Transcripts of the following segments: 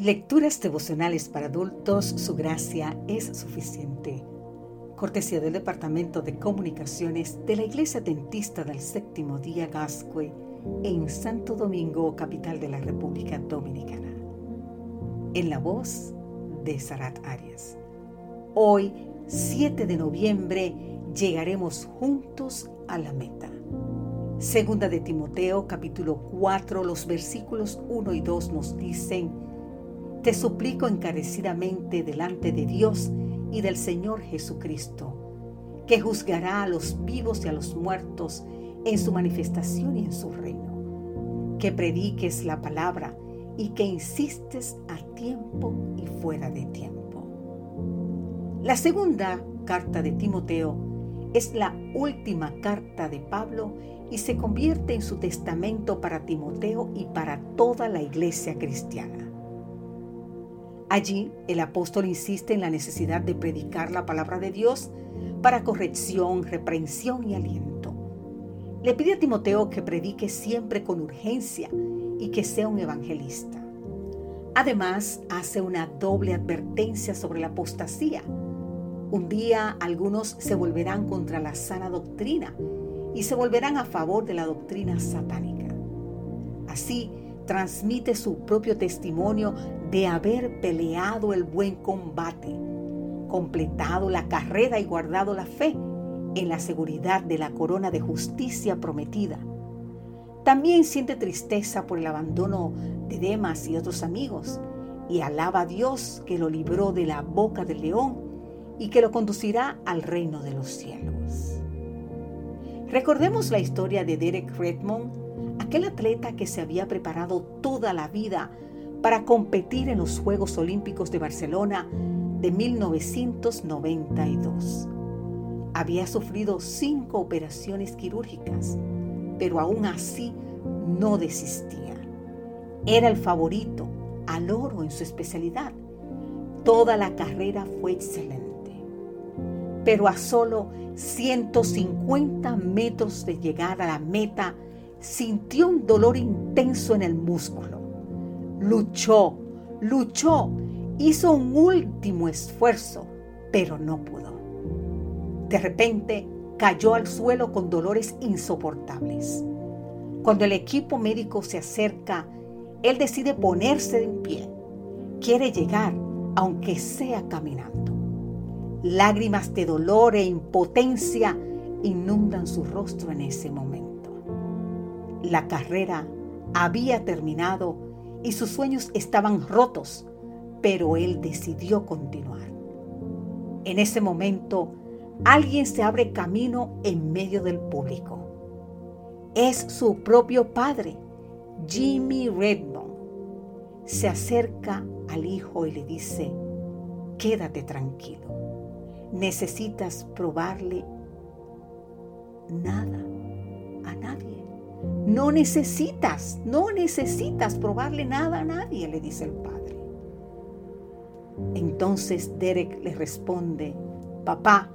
Lecturas devocionales para adultos, su gracia es suficiente. Cortesía del Departamento de Comunicaciones de la Iglesia Dentista del Séptimo Día Gascue en Santo Domingo, capital de la República Dominicana. En la voz de Sarat Arias. Hoy, 7 de noviembre, llegaremos juntos a la meta. Segunda de Timoteo, capítulo 4, los versículos 1 y 2 nos dicen, te suplico encarecidamente delante de Dios y del Señor Jesucristo, que juzgará a los vivos y a los muertos en su manifestación y en su reino, que prediques la palabra y que insistes a tiempo y fuera de tiempo. La segunda carta de Timoteo es la última carta de Pablo y se convierte en su testamento para Timoteo y para toda la iglesia cristiana. Allí el apóstol insiste en la necesidad de predicar la palabra de Dios para corrección, reprensión y aliento. Le pide a Timoteo que predique siempre con urgencia y que sea un evangelista. Además, hace una doble advertencia sobre la apostasía. Un día algunos se volverán contra la sana doctrina y se volverán a favor de la doctrina satánica. Así, transmite su propio testimonio de haber peleado el buen combate, completado la carrera y guardado la fe en la seguridad de la corona de justicia prometida. También siente tristeza por el abandono de Demas y otros amigos y alaba a Dios que lo libró de la boca del león y que lo conducirá al reino de los cielos. Recordemos la historia de Derek Redmond aquel atleta que se había preparado toda la vida para competir en los Juegos Olímpicos de Barcelona de 1992. Había sufrido cinco operaciones quirúrgicas, pero aún así no desistía. Era el favorito al oro en su especialidad. Toda la carrera fue excelente. Pero a solo 150 metros de llegar a la meta, sintió un dolor intenso en el músculo. Luchó, luchó, hizo un último esfuerzo, pero no pudo. De repente cayó al suelo con dolores insoportables. Cuando el equipo médico se acerca, él decide ponerse en pie. Quiere llegar, aunque sea caminando. Lágrimas de dolor e impotencia inundan su rostro en ese momento. La carrera había terminado y sus sueños estaban rotos, pero él decidió continuar. En ese momento, alguien se abre camino en medio del público. Es su propio padre, Jimmy Redmond. Se acerca al hijo y le dice, quédate tranquilo. Necesitas probarle nada. No necesitas, no necesitas probarle nada a nadie, le dice el padre. Entonces Derek le responde, papá,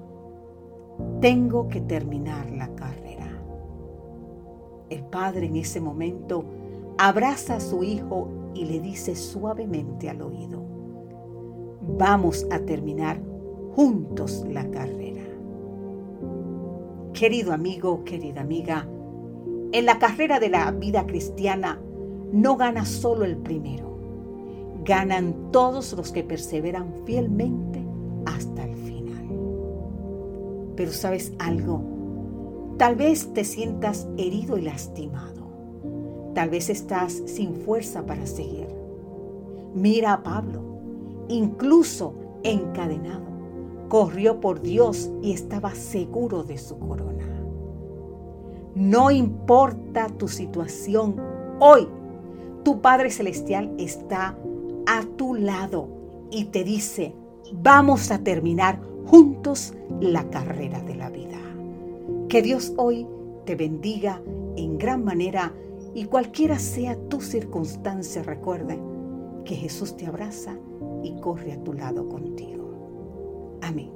tengo que terminar la carrera. El padre en ese momento abraza a su hijo y le dice suavemente al oído, vamos a terminar juntos la carrera. Querido amigo, querida amiga, en la carrera de la vida cristiana no gana solo el primero, ganan todos los que perseveran fielmente hasta el final. Pero sabes algo, tal vez te sientas herido y lastimado, tal vez estás sin fuerza para seguir. Mira a Pablo, incluso encadenado, corrió por Dios y estaba seguro de su corona. No importa tu situación hoy, tu Padre Celestial está a tu lado y te dice, vamos a terminar juntos la carrera de la vida. Que Dios hoy te bendiga en gran manera y cualquiera sea tu circunstancia, recuerde que Jesús te abraza y corre a tu lado contigo. Amén.